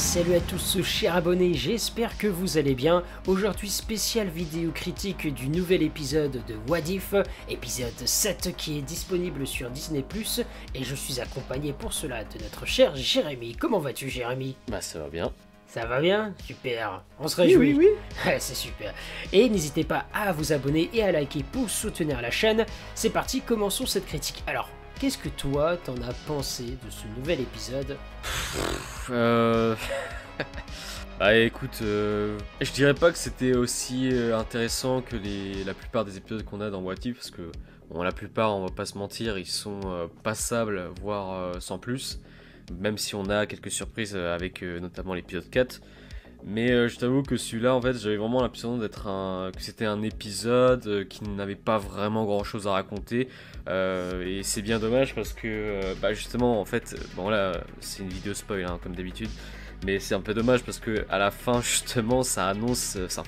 salut à tous chers abonnés, j'espère que vous allez bien. Aujourd'hui spéciale vidéo critique du nouvel épisode de What If, épisode 7 qui est disponible sur Disney ⁇ et je suis accompagné pour cela de notre cher Jérémy. Comment vas-tu Jérémy? Bah ça va bien. Ça va bien? Super. On se réjouit. Oui, oui, C'est super. Et n'hésitez pas à vous abonner et à liker pour soutenir la chaîne. C'est parti, commençons cette critique. Alors, Qu'est-ce que toi t'en as pensé de ce nouvel épisode euh... Bah écoute, euh, je dirais pas que c'était aussi euh, intéressant que les, la plupart des épisodes qu'on a dans What If, parce que bon, la plupart, on va pas se mentir, ils sont euh, passables, voire sans plus, même si on a quelques surprises avec notamment l'épisode 4. Mais euh, je t'avoue que celui-là, en fait, j'avais vraiment l'impression d'être un, que c'était un épisode euh, qui n'avait pas vraiment grand-chose à raconter. Euh, et c'est bien dommage parce que, bah, justement, en fait, bon là, c'est une vidéo spoil hein, comme d'habitude. Mais c'est un peu dommage parce que à la fin, justement, ça annonce, ça,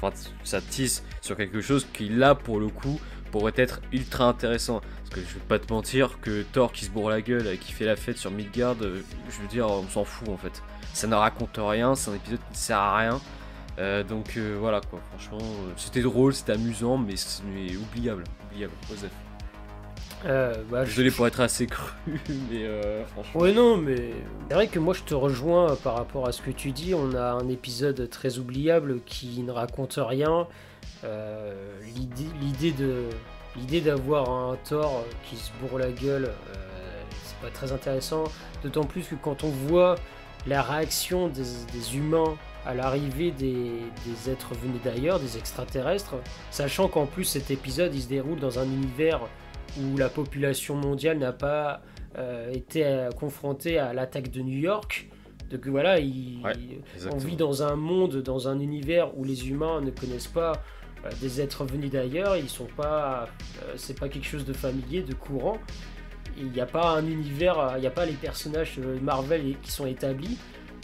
ça tisse sur quelque chose qui, là, pour le coup, pourrait être ultra intéressant. Parce que je vais pas te mentir que Thor qui se bourre la gueule et qui fait la fête sur Midgard, je veux dire, on s'en fout en fait ça ne raconte rien, c'est un épisode qui ne sert à rien. Euh, donc euh, voilà quoi, franchement, euh, c'était drôle, c'était amusant, mais c'est oubliable, oubliable, Joseph. Bah, Désolé pour être assez cru, mais franchement. Ouais, non, mais c'est vrai que moi je te rejoins par rapport à ce que tu dis. On a un épisode très oubliable qui ne raconte rien. L'idée de l'idée d'avoir un Thor qui se bourre la gueule, c'est pas très intéressant. D'autant plus que quand on voit la réaction des, humains à l'arrivée des, êtres venus d'ailleurs, des extraterrestres, sachant qu'en plus cet épisode il se déroule dans un univers où la population mondiale n'a pas euh, été euh, confrontée à l'attaque de New York. Donc voilà, on vit dans un monde, dans un univers où les humains ne connaissent pas euh, des êtres venus d'ailleurs, ils sont pas, c'est pas quelque chose de familier, de courant il n'y a pas un univers, euh, il n'y a pas les personnages euh, Marvel qui sont établis.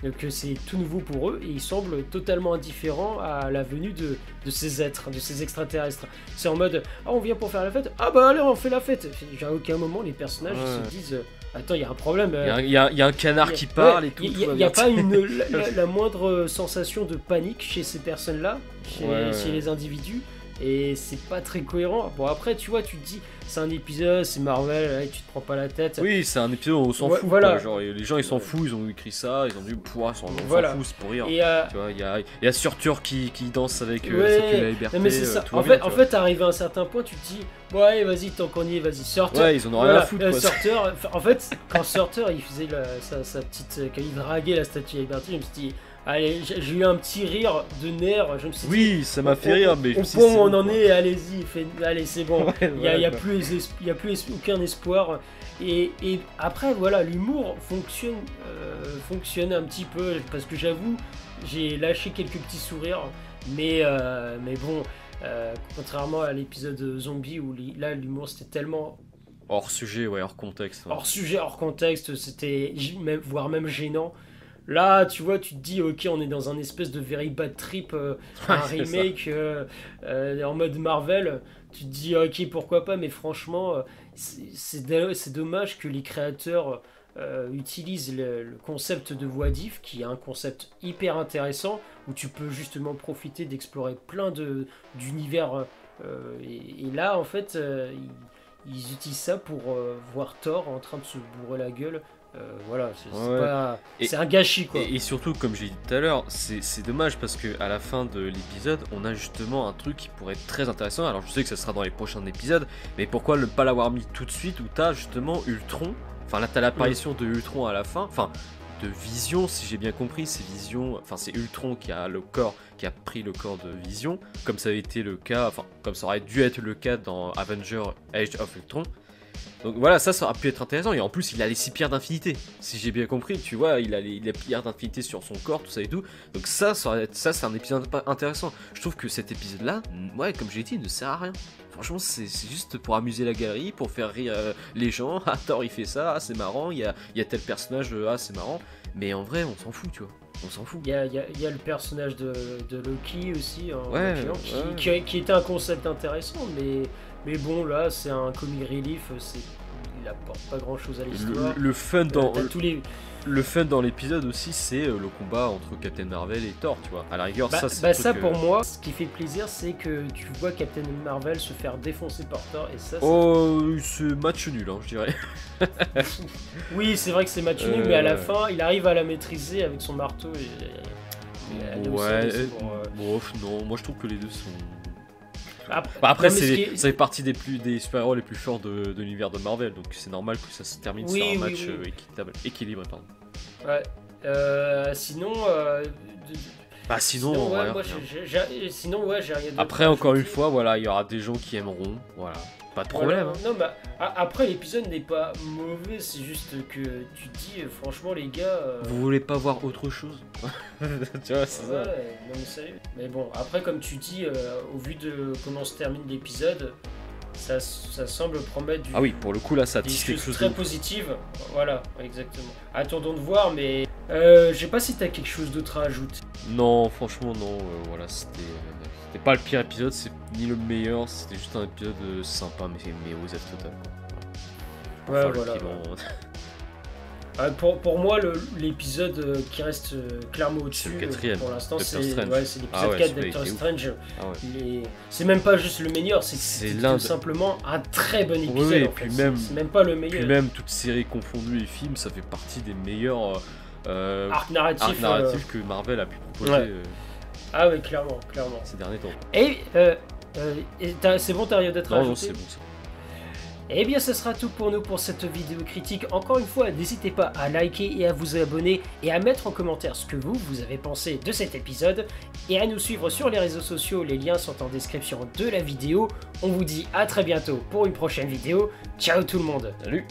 Euh, c'est tout nouveau pour eux et ils semblent totalement indifférents à la venue de, ces êtres, de ces extraterrestres. C'est en mode ah on vient pour faire la fête, ah bah allez on fait la fête. À aucun moment les personnages se disent attends il y a un problème. Il y, a un canard qui parle et tout. Il n'y a, pas une, la, moindre sensation de panique chez ces personnes-là, chez les individus et c'est pas très cohérent. Bon après tu vois tu te dis c'est un épisode, c'est Marvel, tu te prends pas la tête. Oui c'est un épisode où on s'en fout. Voilà. Genre, les gens ils s'en foutent, ils ont écrit ça, ils ont dit pouah, on s'en fout, c'est pour rire. Euh, tu vois il y a, y a Surtur qui, qui danse avec euh, ouais, la liberté. Mais c'est ça. Euh, en, fait, en fait arrivé à un certain point tu te dis ouais vas-y tant qu'on y est vas-y Surtur. Ouais ils en ont rien à foutre. en fait quand Surtur il faisait sa, sa, petite quand il draguait la statue de la liberté je me suis dit Allez, j'ai eu un petit rire de nerfs. Je me suis oui, ça m'a fait rire, mais au point où on en est, allez-y, allez, c'est bon. Il n'y a, plus, a plus aucun espoir. Et, après, voilà, l'humour fonctionne, euh, fonctionne un petit peu parce que j'avoue, j'ai lâché quelques petits sourires, mais, euh, mais bon, euh, contrairement à l'épisode zombie où là, l'humour c'était tellement hors sujet, ouais, hors contexte. Hors sujet, hors contexte, c'était voire même gênant. Là, tu vois, tu te dis, ok, on est dans un espèce de very bad trip, euh, un remake euh, euh, en mode Marvel. Tu te dis, ok, pourquoi pas, mais franchement, c'est dommage que les créateurs utilisent le, concept de voix qui est un concept hyper intéressant, où tu peux justement profiter d'explorer plein d'univers. Et, et, là, en fait, ils, ils, utilisent ça pour voir Thor en train de se bourrer la gueule voilà, c'est un gâchis quoi. Et, surtout, comme j'ai dit tout à l'heure, c'est dommage parce que à la fin de l'épisode, on a justement un truc qui pourrait être très intéressant. Alors je sais que ça sera dans les prochains épisodes, mais pourquoi ne pas l'avoir mis tout de suite où t'as justement Ultron? Enfin là, t'as l'apparition de Ultron à la fin. Enfin, de Vision, si j'ai bien compris, c'est Vision, enfin c'est Ultron qui a le corps, qui a pris le corps de Vision, comme ça avait été le cas, enfin comme ça aurait dû être le cas dans Avenger Age of Ultron. Donc voilà, ça, ça aurait pu être intéressant. Et en plus, il a les 6 pierres d'infinité. Si j'ai bien compris, tu vois, il a les, pierres d'infinité sur son corps, tout ça et tout. Donc ça, ça, ça c'est un épisode intéressant. Je trouve que cet épisode-là, ouais, comme j'ai dit, ne sert à rien. Franchement, c'est juste pour amuser la galerie, pour faire rire euh, les gens. Ah, Thor, il fait ça, ah, c'est marrant. Il y a, y a, tel personnage, euh, ah, c'est marrant. Mais en vrai, on s'en fout, tu vois. On s'en fout. Il y a, y a, le personnage de, de Loki aussi, hein, ouais, qui, qui, qui, était un concept intéressant, mais mais bon, là, c'est un comic relief, c'est il apporte pas grand chose à l'histoire. le fun dans T'as tous les... le fun dans l'épisode aussi, c'est euh, le combat entre Captain Marvel et Thor, tu vois. À la rigueur, Bah, ça, c'est bah, ça pour euh, moi, ce qui fait plaisir, c'est que tu vois Captain Marvel se faire défoncer par Thor et ça. Oh, c'est match nul, hein, je dirais. Oui, c'est vrai que c'est match nul, Euh, mais à la fin, il arrive à la maîtriser avec son marteau et. et Ouais, euh, pour, euh, bon, non, moi je trouve que les deux sont. Après, Bah, après, c'est qui ça fait partie des, plus, des super-héros les plus forts de, de l'univers de Marvel, donc c'est normal que ça se termine Oui, sur un oui, match oui. euh, équitable, équilibré. Pardon. Ouais. Euh, sinon, euh, Bah, sinon, sinon, ouais, ouais, moi, rien. j'ai- j'ai- sinon, ouais, j'ai rien d'autre Après, encore une fois, voilà, il y aura des gens qui aimeront, voilà, pas de Voilà. problème. hein. Non, bah, après, l'épisode n'est pas mauvais, c'est juste que tu te dis, euh, franchement, les gars. euh, Vous voulez pas voir autre chose Tu vois, c'est Ouais, ça. non mais sérieux. Mais bon, après, comme tu dis, euh, au vu de comment se termine l'épisode, ça, ça semble promettre du, Ah oui, pour le coup, là, ça des tisse quelque choses chose très de positives. Voilà, exactement. Attendons de voir, mais euh, je sais pas si t'as quelque chose d'autre à ajouter. Non, franchement, non, euh, voilà, c'était. euh, C'était pas le pire épisode, c'est ni le meilleur, c'était juste un épisode euh, sympa, mais, mais aux total. quoi. Ouais, voilà. Euh, pour, pour moi, l'épisode euh, qui reste euh, clairement au-dessus, C'est le quatrième, pour l'instant, c'est ouais, l'épisode Ah ouais, 4 celui-là, Doctor. Strange. Ah ouais. C'est même pas juste le meilleur, c'est tout simplement un très bon épisode. Oui, en fait. même- C'est même pas le meilleur. Puis même, toutes séries confondues et films, ça fait partie des meilleurs euh, arc narratif. arcs euh, narratifs que Marvel a pu proposer Ouais. euh, Ah oui, clairement, clairement. ces derniers temps. Et, euh, euh, c'est bon, t'as rien d'autre à Non, c'est bon ça. Eh bien, ce sera tout pour nous pour cette vidéo critique. Encore une fois, n'hésitez pas à liker et à vous abonner et à mettre en commentaire ce que vous, vous avez pensé de cet épisode et à nous suivre sur les réseaux sociaux. Les liens sont en description de la vidéo. On vous dit à très bientôt pour une prochaine vidéo. Ciao tout le monde Salut